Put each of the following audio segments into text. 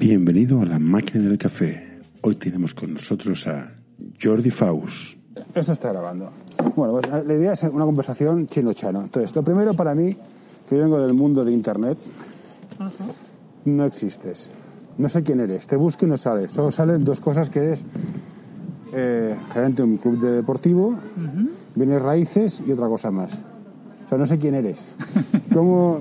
Bienvenido a la máquina del café. Hoy tenemos con nosotros a Jordi Faust. Esto está grabando. Bueno, pues la idea es una conversación chino-chano. Entonces, lo primero para mí, que yo vengo del mundo de Internet, no existes. No sé quién eres. Te busco y no sales. Solo salen dos cosas que eres eh, gerente de un club de deportivo, vienes raíces y otra cosa más. O sea, no sé quién eres. ¿Cómo,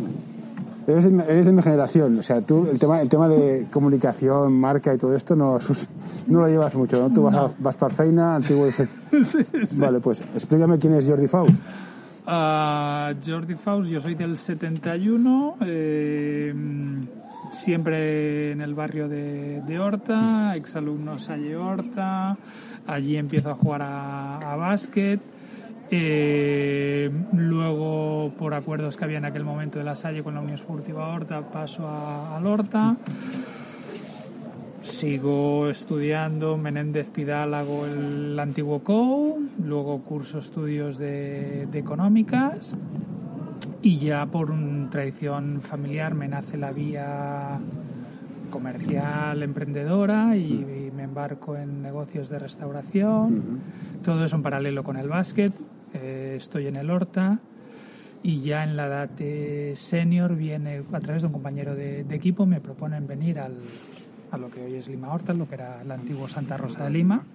Eres de, eres de mi generación, o sea, tú el tema, el tema de comunicación, marca y todo esto no, no lo llevas mucho, ¿no? Tú vas, a, vas para Feina, antiguo... sí, sí. Vale, pues explícame quién es Jordi Faust. Uh, Jordi Faust, yo soy del 71, eh, siempre en el barrio de, de Horta, exalumno Salle Horta, allí empiezo a jugar a, a básquet. Eh, luego, por acuerdos que había en aquel momento de la Salle con la Unión Esportiva Horta, paso a, a Horta. Sigo estudiando Menéndez Pidal, hago el antiguo COU, luego curso estudios de, de económicas y ya por una tradición familiar me nace la vía comercial emprendedora y, y me embarco en negocios de restauración. Todo eso en paralelo con el básquet. Estoy en el Horta y ya en la edad senior viene a través de un compañero de, equipo me proponen venir al, a lo que hoy es Lima Horta, lo que era el antiguo Santa Rosa de Lima.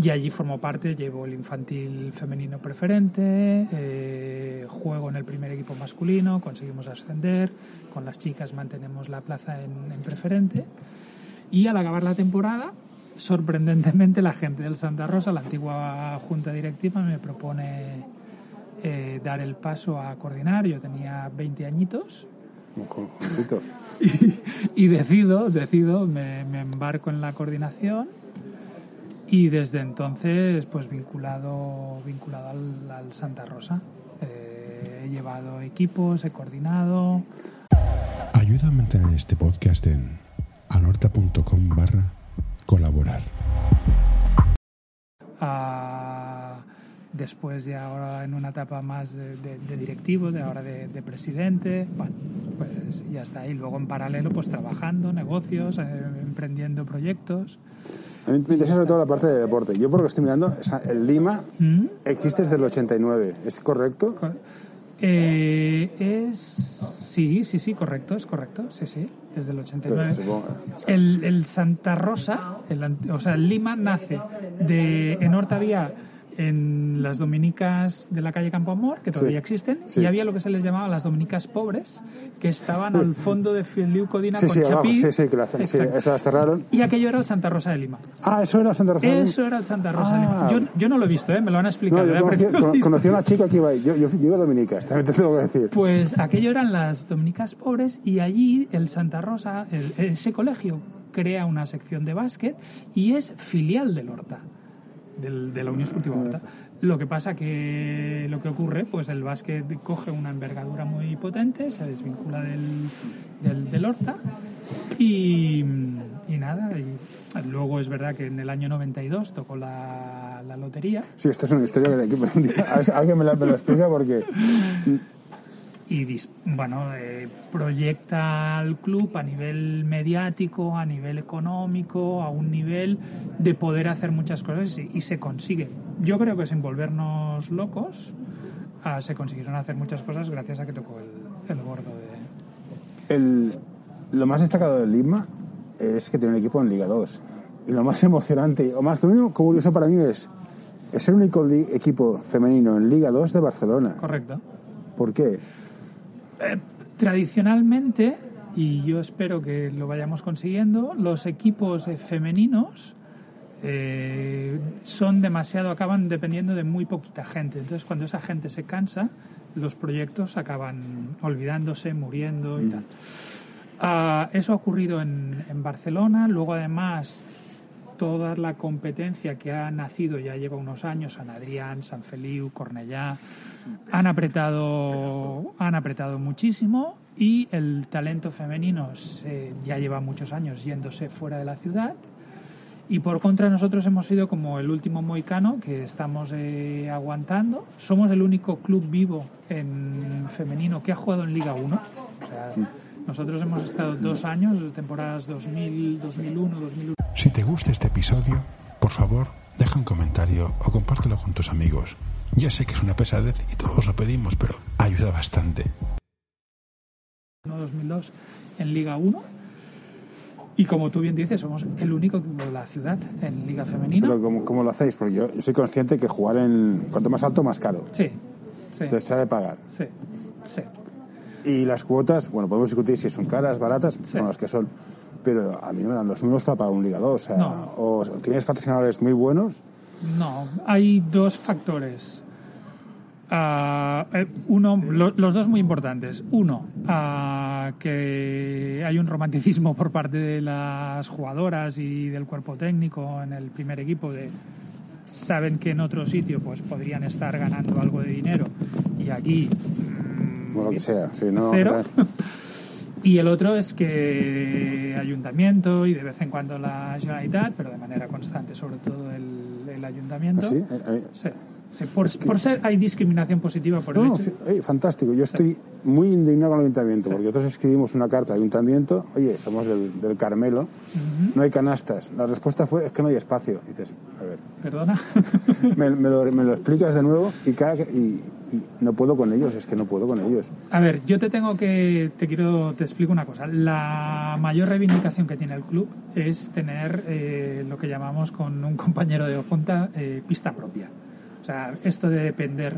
Y allí formo parte, llevo el infantil femenino preferente, eh, juego en el primer equipo masculino, conseguimos ascender, con las chicas mantenemos la plaza en preferente. Y al acabar la temporada, sorprendentemente la gente del Santa Rosa, la antigua junta directiva, me propone eh, dar el paso a coordinar. Yo tenía 20 añitos. y, y, decido, decido, me, me, embarco en la coordinación y desde entonces pues vinculado, vinculado al, al Santa Rosa. Eh, he llevado equipos, he coordinado. Ayuda a mantener este podcast en anorta.com barra colaborar. Uh, después de ahora en una etapa más de, de, de directivo, de ahora de, de, presidente, bueno, pues ya está. Y luego en paralelo pues trabajando, negocios, eh, emprendiendo proyectos. A mí me interesa sobre todo la parte de deporte. Yo por lo que estoy mirando, el Lima ¿Mm? existe desde el 89, ¿es correcto? Cor eh, es... Sí, sí, sí, correcto, es correcto, sí, sí, desde el 89. Entonces, supongo, el, el, Santa Rosa, el, o sea, el Lima nace de, en Hortavía en las dominicas de la calle Campo Amor, que todavía sí, existen, sí. y había lo que se les llamaba las dominicas pobres, que estaban al fondo de Filiu Codina sí, con sí, Chapí. Abajo. Sí, sí, que la, sí, esas las cerraron. Y aquello era el Santa Rosa de Lima. Ah, eso era el Santa Rosa de Lima. Eso era el Santa Rosa ah. de Lima. Yo, yo, no lo he visto, ¿eh? me lo han explicado. No, yo conocí, conocí, a una chica que iba ahí. Yo, yo, yo iba a dominicas, también te tengo que decir. Pues aquello eran las dominicas pobres y allí el Santa Rosa, el, ese colegio, crea una sección de básquet y es filial del Horta. Del, de la Unión Esportiva Horta. Lo que pasa que lo que ocurre, pues el básquet coge una envergadura muy potente, se desvincula del, del, del Horta y, nada, y luego es verdad que en el año 92 tocó la, la lotería. Sí, esta es una historia que alguien me la, me la explica porque y bueno eh, proyecta al club a nivel mediático a nivel económico a un nivel de poder hacer muchas cosas y, y se consigue. Yo creo que sin volvernos locos uh, se consiguieron hacer muchas cosas gracias a que tocó el, el gordo de el, lo más destacado del Lima es que tiene un equipo en Liga 2 y lo más emocionante o más lo curioso para mí es es el único equipo femenino en Liga 2 de Barcelona. Correcto. ¿por qué? Eh, tradicionalmente, y yo espero que lo vayamos consiguiendo, los equipos femeninos eh, son demasiado, acaban dependiendo de muy poquita gente. Entonces, cuando esa gente se cansa, los proyectos acaban olvidándose, muriendo y mm. tal. Uh, eso ha ocurrido en, en, Barcelona. Luego, además, toda la competencia que ha nacido ya lleva unos años, San Adrián, San Feliu, Cornellá, han apretado, han apretado muchísimo y el talento femenino ya lleva muchos años yéndose fuera de la ciudad. Y por contra nosotros hemos sido como el último moicano que estamos eh, aguantando. Somos el único club vivo en femenino que ha jugado en Liga 1. O sea, Nosotros hemos estado dos años, temporadas 2000, 2001, 2001. Si te gusta este episodio, por favor, deja un comentario o compártelo con tus amigos. Ya sé que es una pesadez y todos lo pedimos, pero ayuda bastante. 2002 en Liga 1. Y como tú bien dices, somos el único equipo de la ciudad en Liga Femenina. Pero ¿cómo, cómo lo hacéis? Porque yo, yo soy consciente que jugar en... Cuanto más alto, más caro. Sí, sí, Entonces se ha de pagar. sí, sí. Y las cuotas, bueno, podemos discutir si son caras, baratas, Sí. bueno, las que son. Pero a mí no me dan los números para pagar un Liga 2. O sea, No. o tienes patrocinadores muy buenos, No, hay dos factores. Eh, uno, lo- los dos muy importantes. Uno, ah, que hay un romanticismo por parte de las jugadoras y del cuerpo técnico en el primer equipo de saben que en otro sitio pues podrían estar ganando algo de dinero y aquí mm, o lo que sea. Si no, cero. Y el otro es que ayuntamiento y de vez en cuando la Generalitat, pero de manera constante, sobre todo el, el ayuntamiento. ¿Sí? Eh, eh. Sí, sí, por, por ser hay discriminación positiva por el No, hecho. fantástico. Yo estoy muy indignado con el ayuntamiento, porque nosotros escribimos una carta al ayuntamiento, oye, somos del, del Carmelo, no hay canastas. La respuesta fue, es que no hay espacio. Y dices, a ver, Perdona. me, me lo, me lo explicas de nuevo y, cada, y no puedo con ellos, es que no puedo con ellos. A ver, yo te tengo que, te quiero, te explico una cosa. La mayor reivindicación que tiene el club es tener eh, lo que llamamos con un compañero de junta eh, pista propia. O sea, esto de depender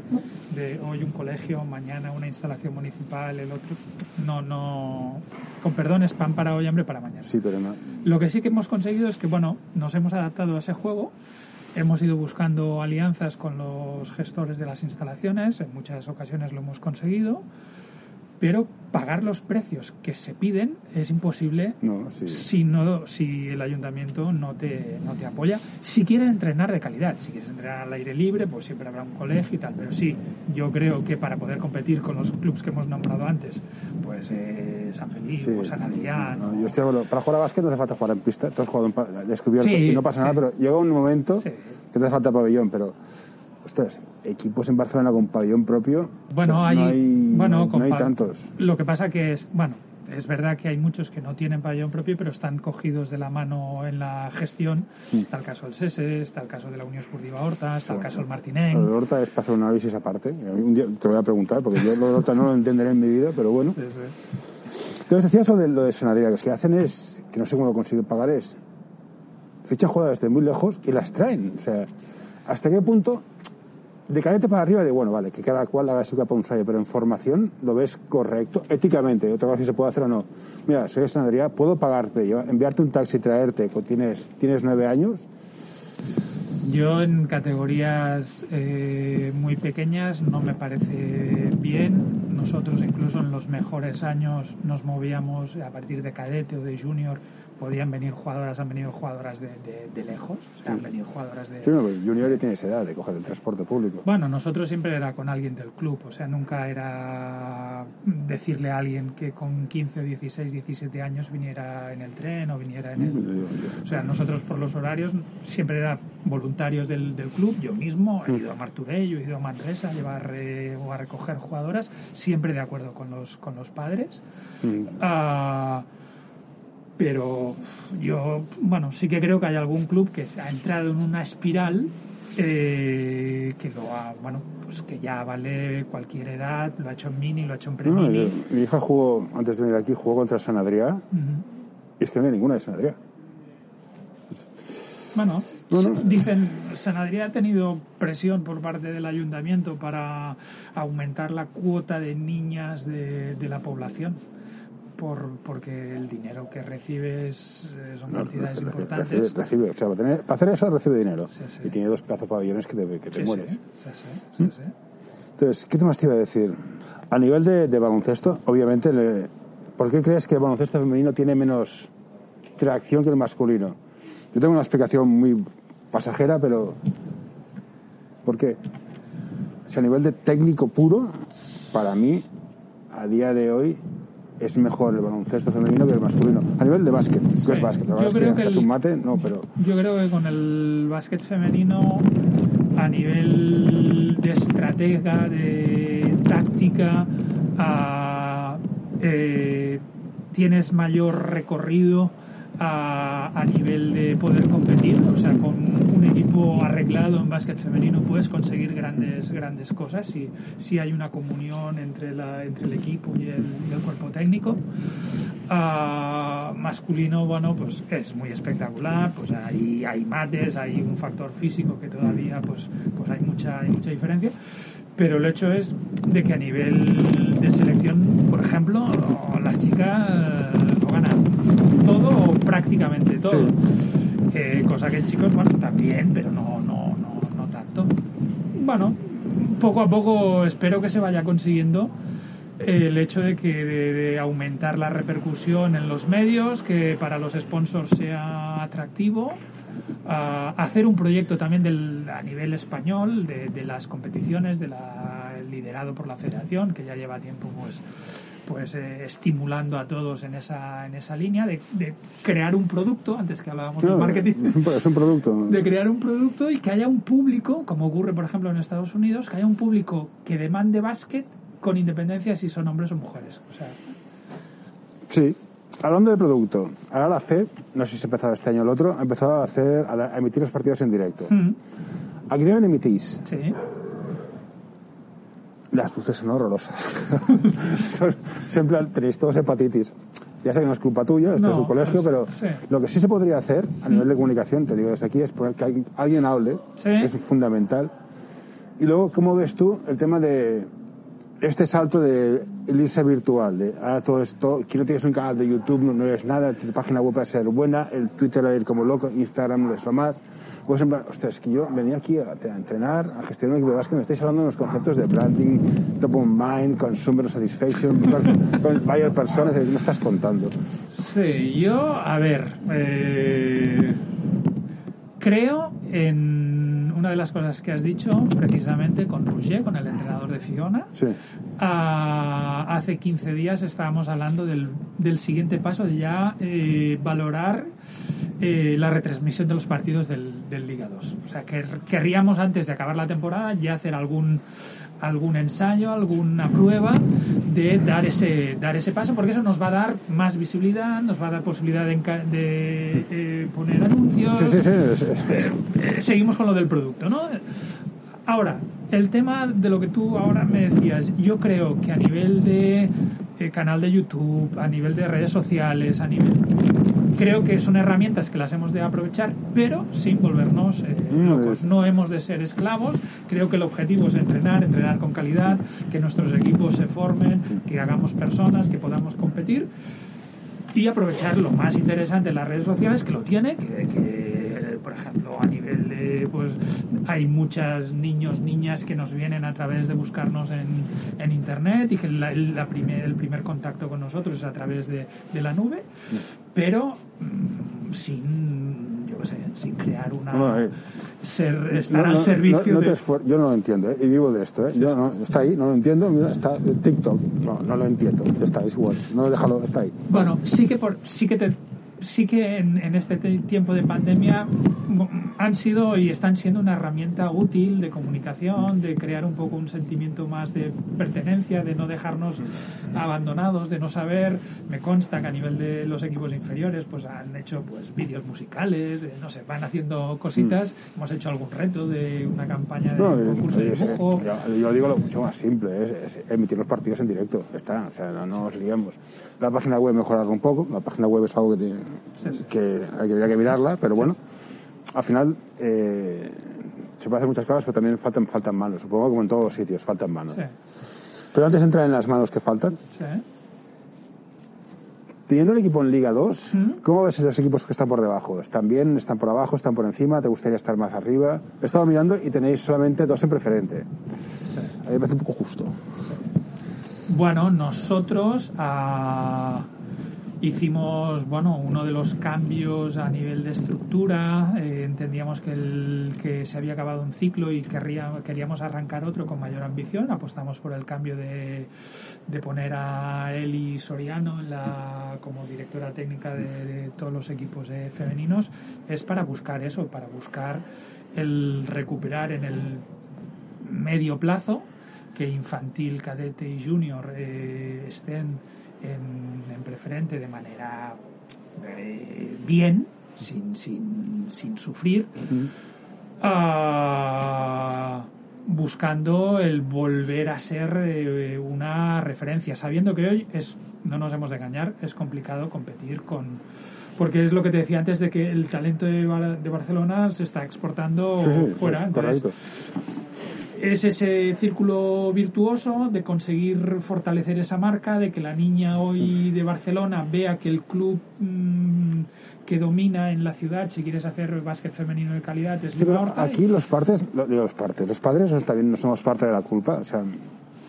de hoy un colegio, mañana una instalación municipal, el otro, no, no, con perdón, es pan para hoy, hambre para mañana. Sí, pero no. Lo que sí que hemos conseguido es que, bueno, nos hemos adaptado a ese juego, hemos ido buscando alianzas con los gestores de las instalaciones, en muchas ocasiones lo hemos conseguido, pero pagar los precios que se piden es imposible No, sí. si, no, si el ayuntamiento no te, no te apoya. Si quieres entrenar de calidad, si quieres entrenar al aire libre, pues siempre habrá un colegio y tal. Pero sí, yo creo que para poder competir con los clubes que hemos nombrado antes, pues eh, San Felipe Sí. o San Adrián. No, yo estoy acuerdo. Para jugar a básquet no hace falta jugar en pista. Tú has jugado en descubierto Sí, y no pasa nada, pero llega un momento que te hace falta pabellón. Pero, ostras, equipos en Barcelona con pabellón propio. Bueno, o sea, hay, no hay, bueno, no no hay tantos. Lo que pasa que es, bueno, es verdad que hay muchos que no tienen pabellón propio, pero están cogidos de la mano en la gestión. Mm. Está el caso del SESE, está el caso de la Unión Esportiva Horta, está el caso del Lo de Martinenc. Horta es para hacer un análisis aparte. Un día te voy a preguntar, porque yo lo de Horta no lo entenderé en mi vida, pero bueno. Sí, sí. Entonces decías lo de, lo de Sanadría, que lo que hacen es, que no sé cómo lo consiguen pagar, es fichan jugadoras de muy lejos y las traen. O sea, ¿hasta qué punto? De cadete para arriba, de bueno, vale, que cada cual haga su capa un sayo, pero en formación lo ves correcto, éticamente, otra cosa si se puede hacer o no. Mira, soy de Sanadría, puedo pagarte, lleva- enviarte un taxi traerte, tienes, tienes nueve años, Yo en categorías eh, muy pequeñas no me parece bien. Nosotros incluso en los mejores años nos movíamos a partir de cadete o de junior. Podían venir jugadoras, han venido jugadoras de, de- de lejos, o sea, han venido jugadoras de, Sí, no, Junior ya tienes edad de coger el transporte público. Bueno, nosotros siempre era con alguien del club, o sea, nunca era decirle a alguien que con 15, 16, 17 años viniera en el tren o viniera en el... O sea, nosotros por los horarios siempre era voluntarios del, del club, yo mismo he ido a Marturell, he ido a Manresa a llevar eh, o a recoger jugadoras, siempre de acuerdo con los, con los padres. Mm. Ah, pero yo, bueno, sí que creo que hay algún club que se ha entrado en una espiral eh, que lo ha, bueno, pues que ya vale cualquier edad, lo ha hecho en mini, lo ha hecho en No, pre-mini. yo- mi hija jugó, antes de venir aquí, jugó contra San Adrià y es que no hay ninguna de San Adrià. Bueno, No, no. dicen, San Adrián ha tenido presión por parte del ayuntamiento para aumentar la cuota de niñas de, de la población. Por, porque el dinero que recibes eh, son No, cantidades recibe, importantes. recibe, recibe, o sea, para, tener- para hacer eso recibe dinero. Sí, sí. Y tiene dos pedazos pabellones que te, que te Sí, mueres. sí, sí, sí, sí, sí. Entonces, ¿qué más te iba a decir? A nivel de, de baloncesto, obviamente, le- ¿por qué crees que el baloncesto femenino tiene menos tracción que el masculino? Yo tengo una explicación muy pasajera, pero ¿por qué? O sea, a nivel de técnico puro, para mí, a día de hoy, es mejor el baloncesto femenino que el masculino. A nivel de básquet, ¿qué es básquet? Yo ¿La verdad es que que un mate? No, pero... Yo creo que con el básquet femenino, a nivel de estratega, de táctica, a, eh, tienes mayor recorrido a, a, nivel de poder competir, o sea, con un equipo arreglado en básquet femenino puedes conseguir grandes grandes cosas si, si hay una comunión entre, la, entre el equipo y el, y el cuerpo técnico. Uh, masculino, bueno, pues es muy espectacular, pues hay, hay mates, hay un factor físico que todavía pues, pues hay, mucha, hay mucha diferencia pero el hecho es de que a nivel de selección, por ejemplo, las chicas lo ganan todo prácticamente todo. Sí. Eh, cosa que chicos, bueno, también, pero no, no, no, no tanto. Bueno, poco a poco espero que se vaya consiguiendo el hecho de que de, de, aumentar la repercusión en los medios, que para los sponsors sea atractivo, uh, hacer un proyecto también del, a nivel español de, de las competiciones, de la, liderado por la Federación, que ya lleva tiempo pues pues eh, estimulando a todos en esa en esa línea de, de crear un producto antes que hablábamos No, de marketing Es un, es un producto. de crear un producto y que haya un público como ocurre por ejemplo en Estados Unidos que haya un público que demande básquet con independencia si son hombres o mujeres o sea Sí. Hablando de producto, ahora la C, no sé si ha empezado este año o el otro, ha empezado a hacer a, a emitir los partidos en directo. mm, Aquí también emitís. sí Las luces son horrorosas. son, son en plan, tenéis todos hepatitis. Ya sé que no es culpa tuya, esto No, es un colegio, pues, pero sí. lo que sí se podría hacer a nivel de comunicación, te digo desde aquí, es poner que alguien, alguien hable, Sí. es fundamental. Y luego, ¿cómo ves tú el tema de este salto de el irse virtual? De ah, todo esto, que no tienes un canal de YouTube, no, eres nada, tu página web va a ser buena, el Twitter va a ir como loco, Instagram no es lo más. Pues en es que yo venía aquí a, entrenar, a gestionar un equipo me estáis hablando de los conceptos de branding, top of mind, consumer satisfaction, con buyer personas, ¿qué me estás contando? Sí, yo, a ver, eh, creo en una de las cosas que has dicho, precisamente con Roger, con el entrenador de Fiona. Sí. Ah, hace 15 días estábamos hablando del, del siguiente paso de ya eh, valorar eh, la retransmisión de los partidos del, del Liga 2. O sea, que querríamos antes de acabar la temporada ya hacer algún algún ensayo, alguna prueba de dar ese dar ese paso, porque eso nos va a dar más visibilidad, nos va a dar posibilidad de, de, eh, poner anuncios. Sí, sí, sí. Eh, seguimos con lo del producto, ¿no? Ahora, el tema de lo que tú ahora me decías, yo creo que a nivel de eh, canal de YouTube, a nivel de redes sociales, a nivel creo que son herramientas que las hemos de aprovechar, pero sin volvernos eh, locos. No hemos de ser esclavos. Creo que el objetivo es entrenar, entrenar con calidad, que nuestros equipos se formen, que hagamos personas, que podamos competir y aprovechar lo más interesante en las redes sociales que lo tiene, que, que, por ejemplo a nivel de pues hay muchas niños niñas que nos vienen a través de buscarnos en, en internet y que la, la primer, el primer contacto con nosotros es a través de, de la nube pero mm, sin yo qué sé sin crear una No, eh. ser, estar No, al servicio no- de yo no lo entiendo, ¿eh? y vivo de esto. ¿eh? Yo no, está ahí, no lo entiendo. Mira, está TikTok, no, no lo entiendo. Está, es igual. No, déjalo, está ahí. Bueno, sí que por, sí que te, sí que en, en este te- tiempo de pandemia mm, han sido y están siendo una herramienta útil de comunicación, de crear un poco un sentimiento más de pertenencia, de no dejarnos abandonados, de no saber. Me consta que a nivel de los equipos inferiores, pues han hecho pues vídeos musicales, eh, no sé, van haciendo cositas. Hemos hecho algún reto de una campaña de No, un eh, concurso de oye, sí, dibujo. yo, yo digo lo mucho más simple, es, es emitir los partidos en directo. Está, o sea, no, no nos liemos. La página web mejorarla un poco. La página web es algo que, tiene- Sí, sí. Que habría que mirarla, pero bueno, al final eh, se puede hacer muchas cosas, pero también faltan, faltan manos. Supongo que como en todos los sitios, faltan manos. Pero antes de entrar en las manos que faltan. Teniendo el equipo en Liga 2, ¿Mm? ¿cómo ves los equipos que están por debajo? ¿Están bien? ¿Están por abajo? ¿Están por encima? ¿Te gustaría estar más arriba? He estado mirando y tenéis solamente dos en preferente. A mí me parece un poco justo. Bueno, nosotros ah, hicimos bueno uno de los cambios a nivel de estructura. eh, entendíamos que, el, que se había acabado un ciclo y querría, queríamos arrancar otro con mayor ambición. Apostamos por el cambio de, de poner a Eli Soriano en la, como directora técnica de, todos los equipos eh, femeninos. Es para buscar eso, para buscar el recuperar en el medio plazo que infantil, cadete y junior eh, estén en, en en preferente de manera eh, bien, sin, sin, sin sufrir, ah, buscando el volver a ser eh, una referencia, sabiendo que hoy es, no nos hemos de engañar, es complicado competir con porque es lo que te decía antes de que el talento de, Bar- de Barcelona se está exportando Sí, sí, fuera. entonces, correcto. Es ese círculo virtuoso de conseguir fortalecer esa marca, de que la niña hoy de Barcelona vea que el club mm, que domina en la ciudad, si quieres hacer básquet femenino de calidad, es Sí, pero aquí los partes, los partes, los padres no, también no somos parte de la culpa, o sea,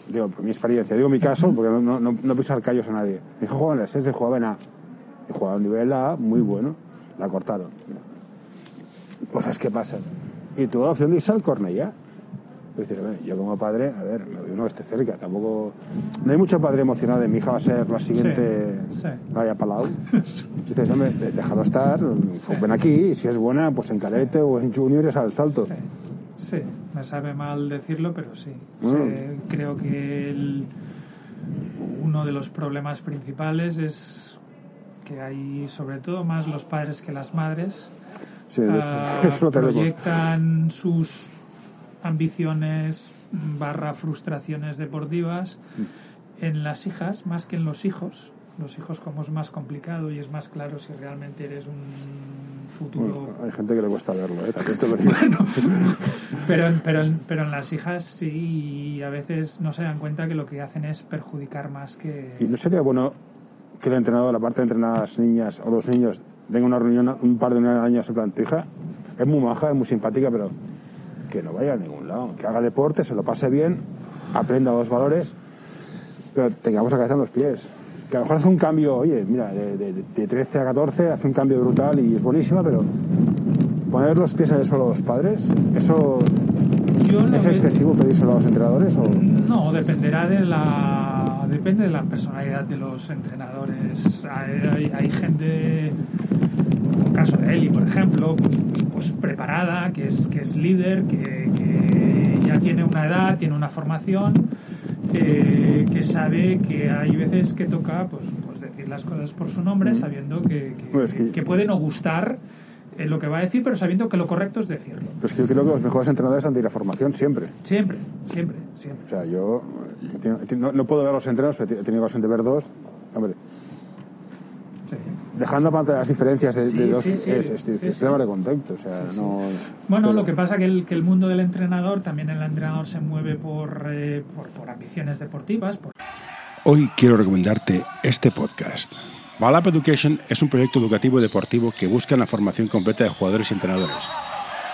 digo, mi experiencia, digo mi caso, porque no, no, no, callos a nadie. Mi hijo jugaba en la SES, jugaba en A, y jugaba a un nivel A muy bueno, la cortaron. Cosas que pasan. Y tuvo la opción de irse al Cornellá. Yo como padre, a ver, me voy uno que esté cerca, tampoco... No hay mucho padre emocionado de mi hija va a ser la siguiente Sí, sí. Palau. Dices, hombre, déjalo estar, ven aquí, y si es buena, pues en cadete o en junior es al salto. Sí, sí, me sabe mal decirlo, pero sí. Bueno. Sí, creo que el- uno de los problemas principales es que hay, sobre todo más los padres que las madres, Sí, ah, eso, eso proyectan sus ambiciones barra frustraciones deportivas Mm. en las hijas más que en los hijos. Los hijos como es más complicado y es más claro si realmente eres un futuro Bueno, hay gente que le cuesta verlo, ¿eh? También te lo digo. pero, en- pero, pero en las hijas sí, y a veces no se dan cuenta que lo que hacen es perjudicar más que... ¿Y no sería bueno que el entrenador, aparte de entrenar a las niñas o los niños, venga a una reunión, un par de reuniones al año en plan, tu hija es muy maja, es muy simpática, pero que no vaya a ningún lado, que haga deporte, se lo pase bien, aprenda dos valores, pero tengamos la cabeza en los pies. Que a lo mejor hace un cambio, oye, mira, de, de- de 13 a 14 hace un cambio brutal y es buenísima, pero poner los pies en el suelo a los padres, ¿eso es excesivo pedírselo a los entrenadores? O... No, dependerá de la depende de la personalidad de los entrenadores. Hay, hay- hay gente, caso de Eli, por ejemplo, pues, pues- pues preparada, que es que es líder, que, que ya tiene una edad, tiene una formación, eh, que sabe que hay veces que toca pues, pues decir las cosas por su nombre, sabiendo que, que- puede no gustar eh, lo que va a decir, pero sabiendo que lo correcto es decirlo. Pero es que yo creo que los mejores entrenadores han de ir a formación siempre. Siempre, siempre, siempre. O sea, yo eh, no, no puedo ver los entrenos, pero he tenido ocasión de ver dos. Hombre. Dejando aparte las diferencias de, de Sí, dos, sí, sí. es, es, Sí, es de contacto. O sea, Sí, sí. no. Bueno, pero- lo que pasa que el, que el mundo del entrenador, también el entrenador se mueve por, eh, por, por ambiciones deportivas, por Hoy quiero recomendarte este podcast. Balap Education es un proyecto educativo y deportivo que busca la formación completa de jugadores y entrenadores.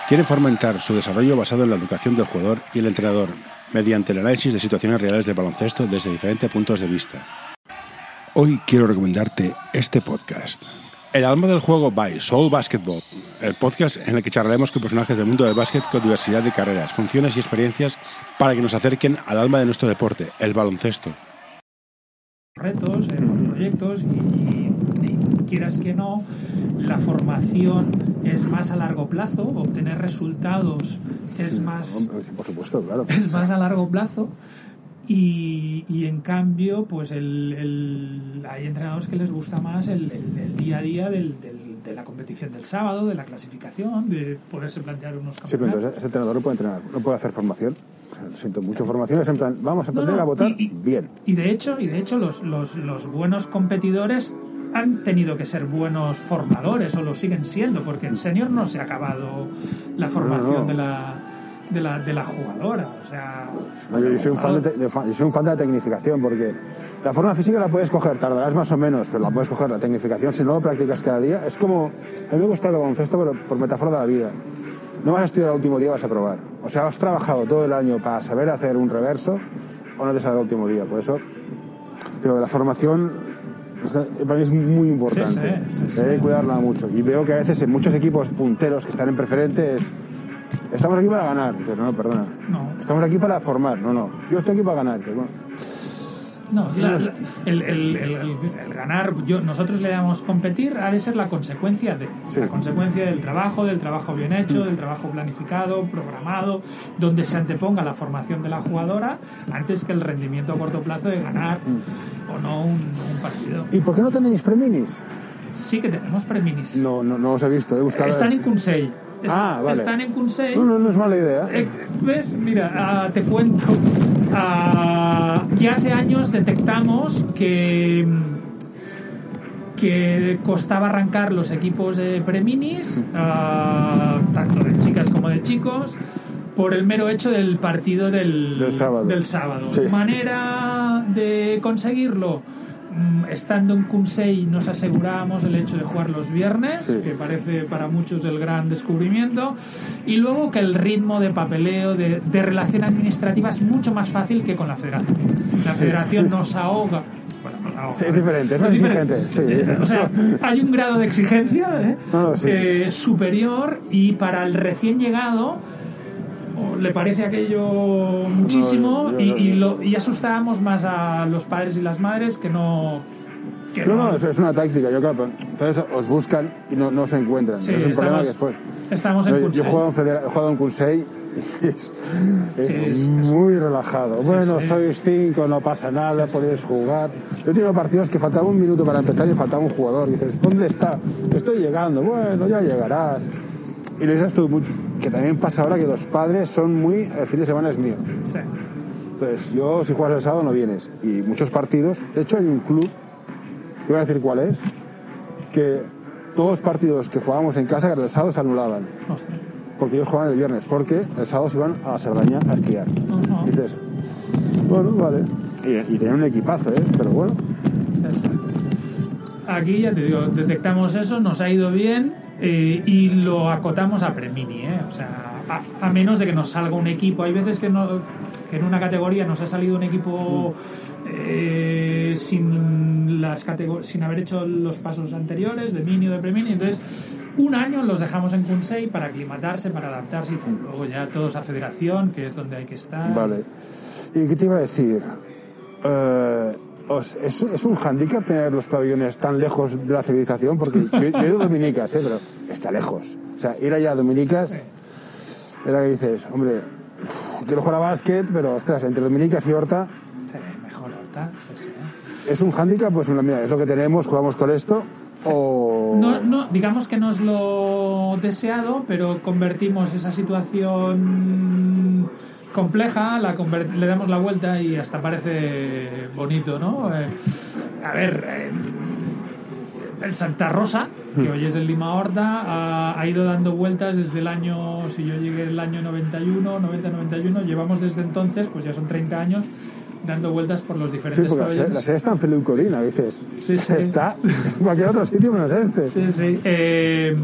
Quieren fomentar su desarrollo basado en la educación del jugador y el entrenador, mediante el análisis de situaciones reales de baloncesto desde diferentes puntos de vista. Hoy quiero recomendarte este podcast. El alma del juego by Soul Basketball, el podcast en el que charlaremos con personajes del mundo del básquet con diversidad de carreras, funciones y experiencias para que nos acerquen al alma de nuestro deporte, el baloncesto. retos, eh, proyectos y, y- y quieras que no, la formación es más a largo plazo, obtener resultados es más sí, por supuesto, claro. es más a largo plazo y, y en cambio pues el, el- hay entrenadores que les gusta más el, el- día a día del- del- de la competición del sábado, de la clasificación, de poderse plantear unos Sí, pero campeonatos. entonces ese entrenador no puede entrenar, no puede hacer formación. Siento mucho. Formación es en plan, vamos a No, aprender no, a votar y- y- bien. Y de hecho, y de hecho los, los, los buenos competidores han tenido que ser buenos formadores o lo siguen siendo, porque en senior no se ha acabado la formación no. De, la, de, la, de la jugadora. O sea, No, yo, soy un fan de, de yo soy un fan de la tecnificación porque la forma física la puedes coger, tardarás más o menos, pero la puedes coger. La tecnificación, si no lo practicas cada día, es como. A mí me gusta el baloncesto, pero por metáfora de la vida. No vas a estudiar el último día, vas a probar. O sea, has trabajado todo el año para saber hacer un reverso o no te sale el último día. Por eso, digo, la formación para mí es muy importante. Sí, sí, sí. Hay que cuidarla mucho. Y veo que a veces en muchos equipos punteros que están en preferente es. Estamos aquí para ganar. Dices, no, no, perdona. No. Estamos aquí para formar. No, no. Yo estoy aquí para ganar. Dices, bueno, No, la- el, el- el- el- ganar, yo, nosotros le damos competir, ha de ser la consecuencia de, Sí. la consecuencia del trabajo, del trabajo bien hecho, del trabajo planificado, programado, donde se anteponga la formación de la jugadora antes que el rendimiento a corto plazo de ganar o no un, un partido. ¿Y por qué no tenéis preminis? Sí que tenemos preminis. No, no, no os he visto, he buscado. Están en Consell. Ah, vale. Están en Consell. No, no, no es mala idea. Eh, ¿Ves? Mira, ah, te cuento. Ah, ya hace años detectamos que que costaba arrancar los equipos de preminis, ah, tanto de chicas como de chicos, por el mero hecho del partido del, Del sábado. del sábado. Sí. Manera de conseguirlo. Mm, Estando en Consell nos asegurábamos el hecho de jugar los viernes, Sí. que parece para muchos el gran descubrimiento, y luego que el ritmo de papeleo, de, de relación administrativa es mucho más fácil que con la federación. La federación nos ahoga. Bueno, nos ahoga. Sí, es diferente, es más exigente, sí. Eh, O sea, hay un grado de exigencia ¿eh? No, no, sí, Eh, superior y para el recién llegado le parece aquello muchísimo No, yo- y, yo- y lo- y asustábamos más a los padres y las madres que no que No, no, es, es una táctica. Yo, claro, entonces os buscan y no, no se encuentran. Sí, es un problema que después. estamos en Yo, yo he jugado en, Consell y es, es Sí, es- muy relajado. Bueno, sí. sois cinco, no pasa nada, podéis jugar. Yo he tenido partidos que faltaba un minuto para empezar y faltaba un jugador. Y dices, ¿dónde está? Estoy llegando. Bueno, ya llegarás. Y lo dices tú mucho. Que también pasa ahora que los padres son muy. El fin de semana es mío. Sí. Pues yo, si juegas el sábado, no vienes. Y muchos partidos, de hecho, hay un club, voy a decir cuál es, que todos los partidos que jugábamos en casa, que el sábado se anulaban. Hostia. Porque ellos jugaban el viernes, porque el sábado se iban a Cerdaña a esquiar. Ajá. Y dices, bueno, vale. Y, y tenían un equipazo, ¿eh? Pero bueno, Sí, sí. Aquí ya te digo, detectamos eso, nos ha ido bien eh, y lo acotamos a Premini, ¿eh? O sea, a, menos de que nos salga un equipo. Hay veces que, no, que en una categoría nos ha salido un equipo eh, sin, las sin haber hecho los pasos anteriores de Mini o de Premini. Entonces, un año los dejamos en Kunsei para aclimatarse, para adaptarse y luego ya todos a federación, que es donde hay que estar. vale. ¿Y qué te iba a decir? Eh, os- es, es un hándicap tener los pabellones tan lejos de la civilización, porque yo, yo he ido a Dominicas, ¿eh? pero está lejos. O sea, ir allá a Dominicas, era que dices, hombre, quiero jugar a básquet, pero ostras, entre Dominicas y Horta, es mejor ahorita, sí, sí. ¿es un hándicap? Pues mira, es lo que tenemos, jugamos con esto, o... No, no, digamos que no es lo deseado, pero convertimos esa situación compleja, la le damos la vuelta y hasta parece bonito, ¿no? Eh, a ver, eh, el Santa Rosa, que hoy es el Lima Horta, ha, ha ido dando vueltas desde el año, si yo llegué el año 91, 90-91, llevamos desde entonces, pues ya son 30 años, dando vueltas por los Sí, diferentes porque la sede, pabellones. la sede está en Colina, dices. Sí, sí. Está en cualquier otro sitio menos este. Sí, sí. Eh,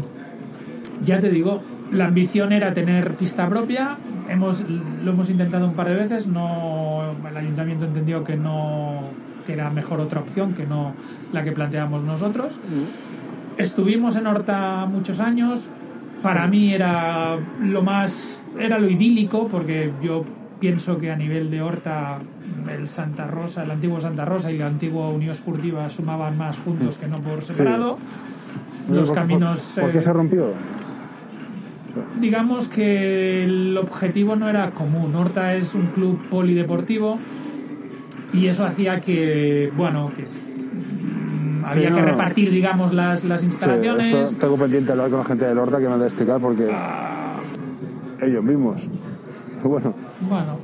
ya te digo, la ambición era tener pista propia. Hemos, lo hemos intentado un par de veces. No, el ayuntamiento entendió que no que era mejor otra opción que no la que planteamos nosotros. Estuvimos en Horta muchos años. Para mí era lo más era lo idílico porque yo pienso que a nivel de Horta el Santa Rosa, el antiguo Santa Rosa y la antigua Unión Esportiva sumaban más juntos que no por separado. Los ¿Por- por- caminos ¿Por, qué eh, se rompió? Digamos que el objetivo no era común. Horta es un club polideportivo y eso hacía que, bueno, que mm, Sí, había no, que no. repartir, digamos, las, las Sí, instalaciones. esto tengo pendiente hablar con la gente del Horta que me han de explicar porque Ah, ellos mismos. Bueno, Bueno,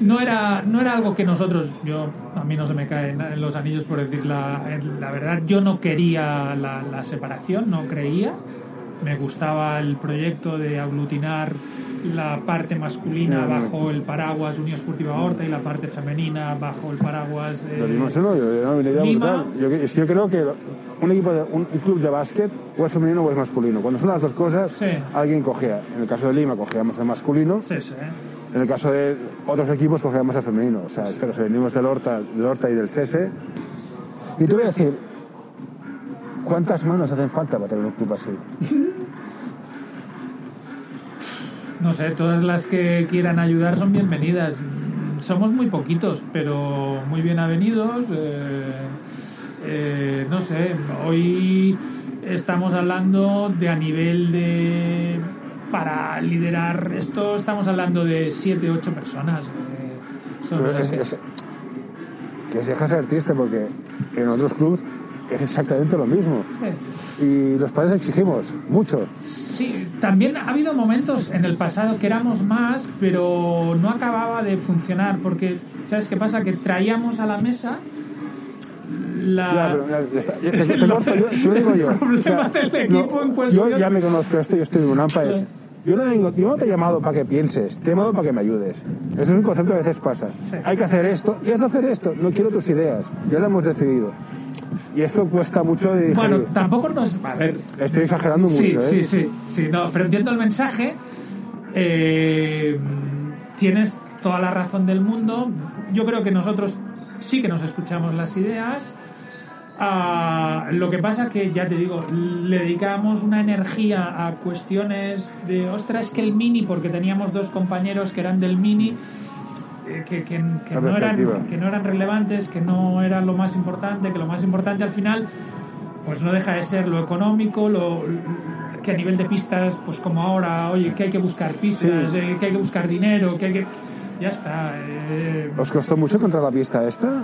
no era, no era algo que nosotros, yo a mí no se me caen en los anillos por decir la, la verdad, yo no quería la, la separación, no creía. Me gustaba el proyecto de aglutinar la parte masculina Mm. bajo el paraguas Unión Esportiva Horta y la parte femenina bajo el paraguas lo eh, mismo eso no, yo, yo, una idea Lima. brutal. Yo, es que yo creo que un equipo de, un, club de básquet o es femenino o es masculino. Cuando son las dos cosas, Sí. alguien cogea. En el caso de Lima cogíamos el masculino, sí, sí. en el caso de otros equipos cogíamos el femenino. O sea, pero si venimos del Horta, del Horta y del Sese. Y te voy a decir, ¿cuántas manos hacen falta para tener un club así? No sé, todas las que quieran ayudar son bienvenidas. Somos muy poquitos, pero muy bien avenidos. eh, eh, no sé, hoy estamos hablando de a nivel de... Para liderar esto estamos hablando de 7, 8 personas. eh, son es- que- es- que se deja ser triste porque en otros clubes es exactamente lo mismo. Sí. Y los padres exigimos mucho. Sí, también ha habido momentos en el pasado que éramos más, pero no acababa de funcionar, porque, ¿sabes qué pasa? Que traíamos a la mesa la... Ya, pero, ya, te, corto, yo, te lo digo yo. Yo ya me conozco esto, yo estoy en un AMPA. Es, yo, no vengo, yo no te he llamado para que pienses, te he llamado para que me ayudes. Ese es un concepto que a veces pasa. Hay que hacer esto y has de hacer esto. No quiero tus ideas. Ya lo hemos decidido. Y esto cuesta mucho de digerir. Bueno, tampoco nos... A ver, Estoy exagerando mucho, sí, ¿eh? sí, sí, sí, no, pero entiendo el mensaje. Eh, tienes toda la razón del mundo. Yo creo que nosotros sí que nos escuchamos las ideas. Ah, lo que pasa que, ya te digo, le dedicamos una energía a cuestiones de, ostras, es que el mini, porque teníamos dos compañeros que eran del mini, que, que- que no eran, que no eran relevantes, que no era lo más importante, que lo más importante al final, pues no deja de ser lo económico, lo que a nivel de pistas, pues como ahora, oye, que hay que buscar pistas, Sí. eh, que hay que buscar dinero, que hay que... Ya está. eh, ¿Os costó mucho encontrar la pista esta?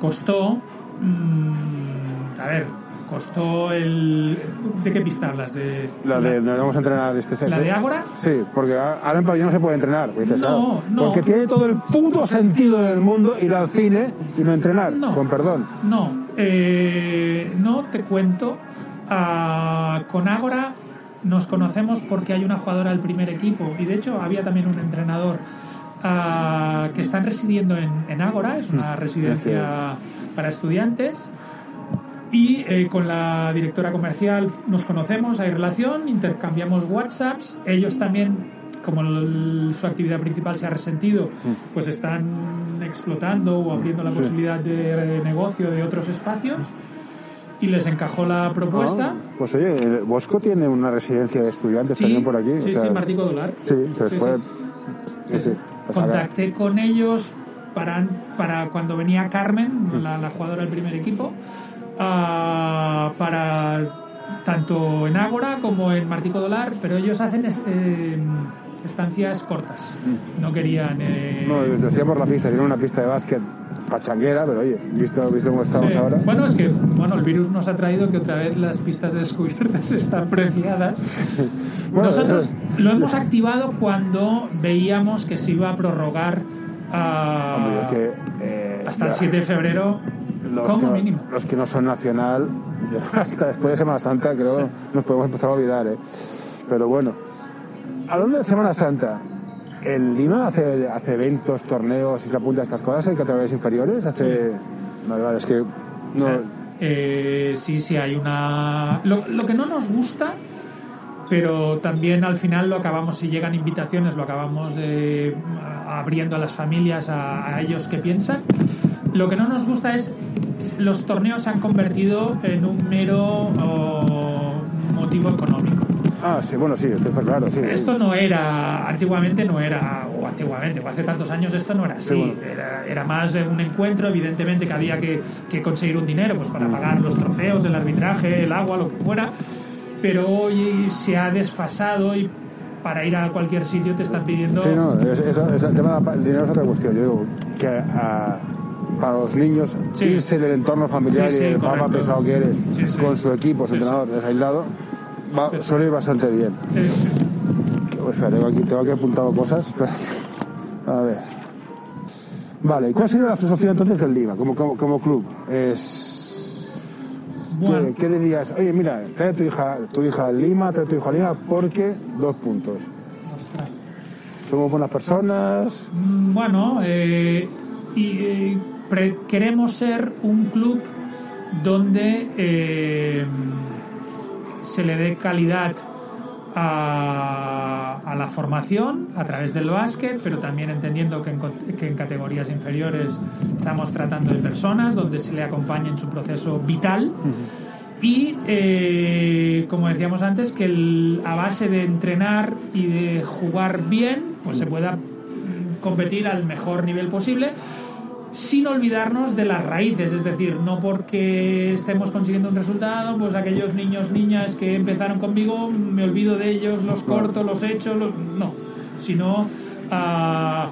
costó. mm, a ver, costó el. ¿De qué pista hablas? ¿De La de donde vamos a entrenar este sexo. ¿La de Ágora? Sí, porque ahora en pabellón no se puede entrenar. pues dices, No, claro, no. Porque tiene todo el puto sentido del mundo ir al cine y no entrenar, No. con perdón. No, eh, no te cuento. Ah, con Ágora nos conocemos porque hay una jugadora del primer equipo y de hecho había también un entrenador ah, que están residiendo en, en Ágora, es una residencia para estudiantes. Y eh, con la directora comercial nos conocemos, hay relación, intercambiamos WhatsApps. Ellos también, como el- su actividad principal se ha resentido, pues están explotando o abriendo la posibilidad de negocio de otros espacios. Y les encajó la propuesta. Ah, pues oye, el Bosco tiene una residencia de estudiantes Sí, también por aquí. sí, o sea, sí, Martico Dolar. Sí, se les Sí, puede. sí. Sí, sí. Sea, Contacté con ellos para, para cuando venía Carmen, la, la jugadora del primer equipo, ah, para tanto en Ágora como en Martico Dolar, pero ellos hacen es- eh, estancias cortas. No querían. eh, No, decíamos la pista, tiene una pista de básquet pachanguera, pero oye, visto, visto cómo estamos Sí. ahora. Bueno, es que bueno, el virus nos ha traído que otra vez las pistas descubiertas están preciadas. Bueno, Nosotros lo hemos activado cuando veíamos que se iba a prorrogar Hombre, es que, eh, hasta el ya, 7 de febrero los como que, no- mínimo. los que no son nacional, hasta después de Semana Santa creo nos podemos empezar a olvidar, ¿eh? Pero bueno, hablando de Semana Santa, ¿el Lima hace, hace eventos, torneos y se apunta a estas cosas en categorías inferiores? Hace... No, vale, es que... No, sea, eh, sí, sí, hay una... Lo, lo que no nos gusta, pero también al final lo acabamos, si llegan invitaciones, lo acabamos eh, abriendo a las familias, a, a ellos que piensan. Lo que no nos gusta es los torneos se han convertido en un mero oh, motivo económico. Ah, sí, bueno, sí, esto está claro, sí. Esto no era, antiguamente no era, o antiguamente, o hace tantos años esto no era así. Sí, bueno. era, era más un encuentro, evidentemente que había que, que conseguir un dinero pues para pagar los trofeos, el arbitraje, el agua, lo que fuera. Pero hoy se ha desfasado y para ir a cualquier sitio te están pidiendo... Sí, no, es- el tema del dinero es otra cuestión. Yo digo que para los niños Sí. irse del entorno familiar Sí, sí, y el papá pesado que eres con su equipo, su entrenador desaislado, va, suele ir bastante bien. Espera, tengo aquí, tengo aquí apuntado cosas. A ver. Vale, ¿y cuál sería la filosofía entonces del Lima como, como, como club? Es... Bueno. ¿Qué, qué dirías? Oye, mira, trae a tu hija, tu hija a Lima, trae a tu hijo a Lima porque dos puntos. Somos buenas personas. Mm, Bueno, eh, y, eh, pre- queremos ser un club donde eh, se le dé calidad a, a la formación a través del básquet, pero también entendiendo que en, co- que en categorías inferiores estamos tratando de personas donde se le acompañe en su proceso vital. Y, eh, como decíamos antes, que el- a base de entrenar y de jugar bien, pues se pueda competir al mejor nivel posible, sin olvidarnos de las raíces, es decir, no porque estemos consiguiendo un resultado, pues aquellos niños, niñas que empezaron conmigo, me olvido de ellos, los corto, los echo, los- no, sino ah,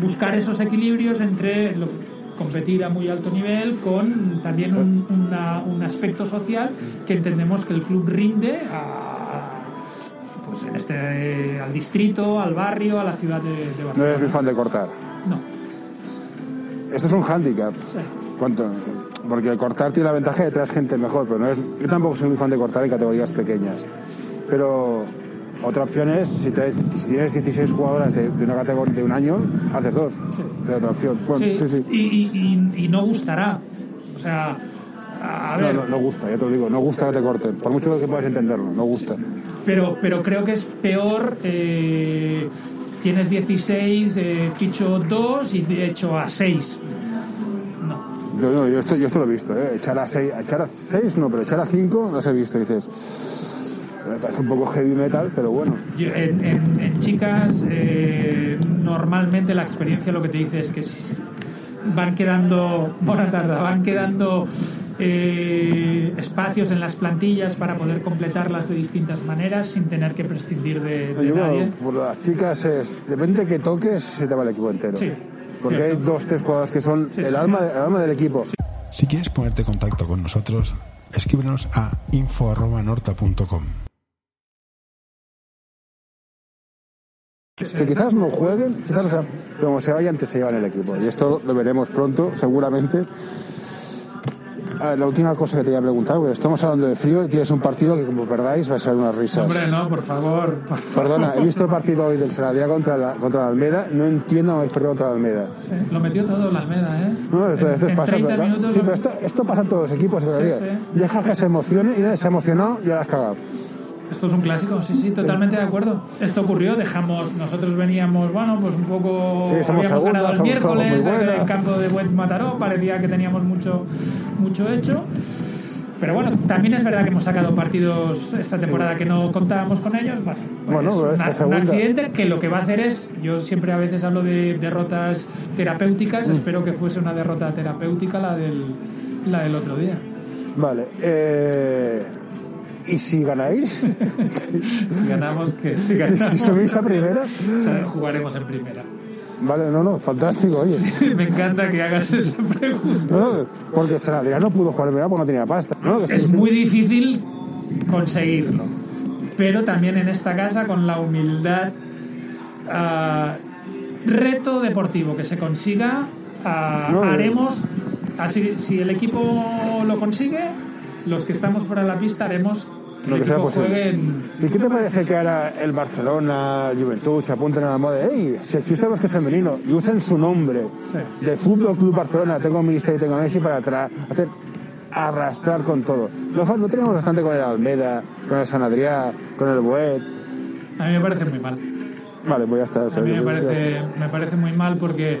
buscar esos equilibrios entre lo- competir a muy alto nivel con también un, una- un aspecto social que entendemos que el club rinde a, pues en este, al distrito, al barrio, a la ciudad de, de No Barcelona. eres muy fan de cortar. No. Esto es un hándicap. Sí. ¿Cuánto? Porque cortar tiene la ventaja de traer gente mejor, pero no es, yo tampoco soy muy fan de cortar en categorías pequeñas. Pero otra opción es, si, traes- si tienes 16 jugadoras de, de una categoría de un año, haces dos. Es otra opción. Bueno, sí, sí. Y, y- y- y no gustará. O sea, a a No, ver, no, no gusta, ya te lo digo, no gusta que te corten. Por mucho que puedas entenderlo, no gusta. pero, pero creo que es peor. eh, tienes 16, eh, ficho 2 y de hecho a 6. No. Yo, no, yo, esto, yo esto lo he visto, ¿eh? echar a 6, echar a seis no, pero echar a 5 los he visto. Dices, me parece un poco heavy metal, pero bueno. En, en- en chicas, eh, normalmente la experiencia lo que te dice es que van quedando, buena tarde, van quedando eh, espacios en las plantillas para poder completarlas de distintas maneras sin tener que prescindir de, de Yo, nadie. por las chicas es, depende de que toques, se te va el equipo entero. Sí, Porque hay cierto. dos, tres jugadoras que son Sí, el, sí. alma, el alma del equipo. Si quieres ponerte en contacto con nosotros, escríbenos a info.norta.com. Que quizás no jueguen, quizás, o sea, pero como se vayan, te se llevan el equipo. Y esto lo veremos pronto, seguramente. A ver, la última cosa que te voy a preguntar, porque estamos hablando de frío y tienes un partido que como perdáis va a ser unas risas. Hombre, no, por favor. por favor. Perdona, he visto el partido hoy del Sanadía contra la, contra la Almeda, no entiendo cómo habéis perdido contra la Almeda. Sí, Lo metió todo la Almeda, ¿eh? No, esto, En- esto en pasa. 30 ¿verdad? minutos sí, lo- pero esto, esto pasa en todos los equipos, Sí, sí. Deja que se emocione y se ha emocionado y la has cagado. Esto es un clásico, sí, sí, totalmente de acuerdo. Esto ocurrió, dejamos, nosotros veníamos, bueno, pues un poco, Sí, somos habíamos ganado el miércoles en el campo de Buen Mataró, parecía que teníamos mucho, mucho hecho. Pero bueno, también es verdad que hemos sacado partidos esta temporada que no contábamos con ellos. Bueno, pues Bueno, pero una- esta un accidente que lo que va a hacer es, yo siempre a veces hablo de derrotas terapéuticas, Mm. espero que fuese una derrota terapéutica la del, la del otro día. Vale. Eh, ¿Y si ganáis? Si ganamos, que si ganamos, si subís a primera. jugaremos en primera. Vale, no, no, fantástico, oye. Me encanta que hagas esa pregunta. No, no, porque Sanadía no pudo jugar en primera porque no tenía pasta. No, que sí, Es sí. muy difícil conseguirlo, pero también en esta casa con la humildad. ah, reto deportivo que se consiga, eh. haremos. Así, si el equipo lo consigue, los que estamos fuera de la pista haremos Lo que sea posible. en, ¿Y qué te parece que ahora el Barcelona, Juventud, se apunten a la moda? ¡Ey! Si existe el básquet femenino y usen su nombre Sí. de Fútbol Club Barcelona, tengo Ministerio y tengo Messi para tra- hacer arrastrar con todo. No tenemos bastante con el Almeda, con el San Adrià, con el Buet. A mí me parece muy mal. Vale, pues ya está. o sea, A mí me parece, me parece muy mal porque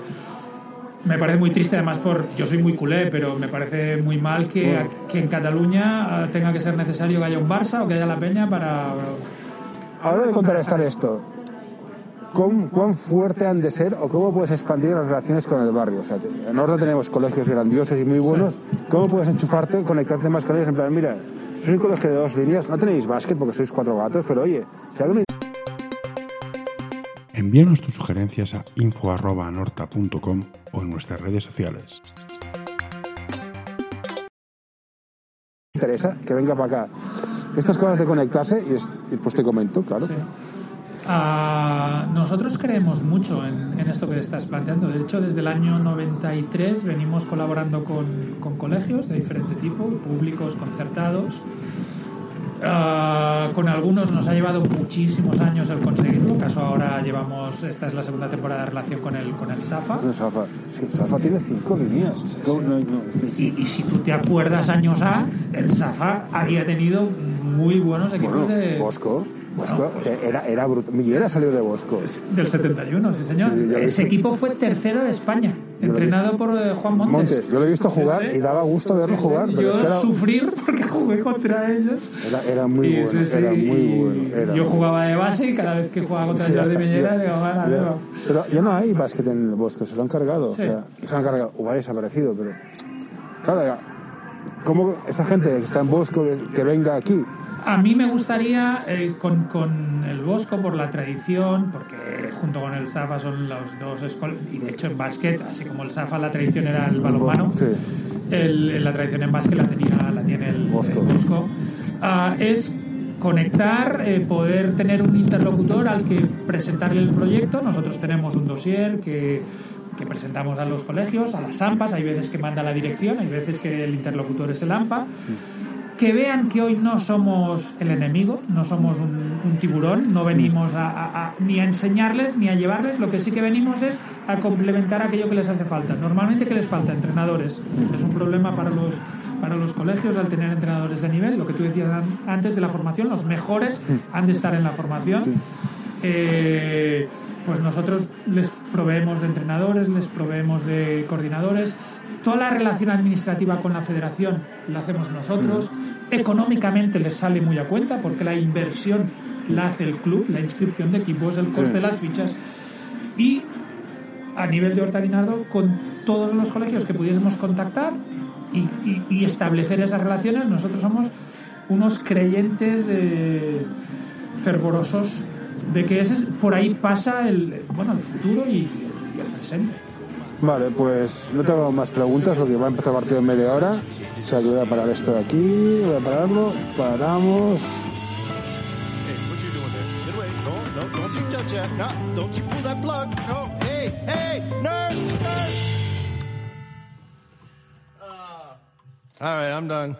me parece muy triste además por yo soy muy culé pero me parece muy mal que, que en Cataluña ah, tenga que ser necesario que haya un Barça o que haya la Peña para Ahora de contrarrestar esto, ¿cuán, cuán fuerte han de ser o cómo puedes expandir las relaciones con el barrio? O sea, en Horta tenemos colegios grandiosos y muy buenos. ¿Cómo puedes enchufarte, conectarte más con ellos? En plan, mira, soy un colegio de dos líneas, no tenéis básquet porque sois cuatro gatos, pero oye, si alguien Envíanos tus sugerencias a info.norta.com o en nuestras redes sociales. interesa, que venga para acá. Estas cosas de conectarse, y, es- y pues te comento, claro. Sí. Ah, nosotros creemos mucho en, en esto que estás planteando. De hecho, desde el año 93 venimos colaborando con, con colegios de diferente tipo, públicos, concertados. Ah, con algunos nos ha llevado muchísimos años el conseguirlo. Caso ahora llevamos, esta es la segunda temporada de relación con el, con el SAFA. No, Safa, sí, Safa tiene cinco líneas. No, no, no. Y, y si tú te acuerdas años A, el SAFA había tenido muy buenos equipos Bueno, de, Bosco, Bosco, pues- que era, era brutal. Millera salió de Bosco. Del 71, sí señor. Sí, Ese equipo fue tercero de España, entrenado por eh, Juan Montes. Montes, yo lo he visto jugar y daba gusto verlo jugar, pero Yo es que era, sufrir porque jugué contra ellos. era, era muy Y bueno, era muy bueno. era yo jugaba de base y cada vez que jugaba contra está, Piñera, ya, digo, "Gana, ya. digo". Pero ya no hay básquet en el bosque, se lo han cargado. O sea, se lo han cargado, o ha desaparecido, pero. Claro, ya, ¿Cómo esa gente que está en Bosco que venga aquí? A mí me gustaría eh, con, con, el Bosco por la tradición, porque junto con el Safa son los dos escuelas, y de hecho en básquet, así como el Safa la tradición era el balonmano, Sí. el- la tradición en básquet la, tenía, la tiene el Bosco. el Bosco. Ah, es conectar, eh, poder tener un interlocutor al que presentarle el proyecto. Nosotros tenemos un dossier que, que presentamos a los colegios, a las AMPAs, hay veces que manda la dirección, hay veces que el interlocutor es el AMPA. Que vean que hoy no somos el enemigo, no somos un, un tiburón, no venimos a- a- a- ni a enseñarles ni a llevarles, lo que sí que venimos es a complementar aquello que les hace falta. Normalmente, que les falta? Entrenadores. Es un problema para los, para los colegios al tener entrenadores de nivel, lo que tú decías an- antes de la formación, los mejores han de estar en la formación. Eh, pues nosotros les proveemos de entrenadores, les proveemos de coordinadores. Toda la relación administrativa con la federación la hacemos nosotros. Económicamente les sale muy a cuenta porque la inversión la hace el club, la inscripción de equipos, el coste de las fichas. Y a nivel de Horta Guinardo, con todos los colegios que pudiésemos contactar y, y- y establecer esas relaciones, nosotros somos unos creyentes eh, fervorosos de que ese es- por ahí pasa el, bueno, el futuro y, y el presente. Vale, pues no tengo más preguntas porque va a empezar el partido en media hora. O sea que voy a parar esto de aquí, voy a pararlo, paramos. Ah. All right, I'm done.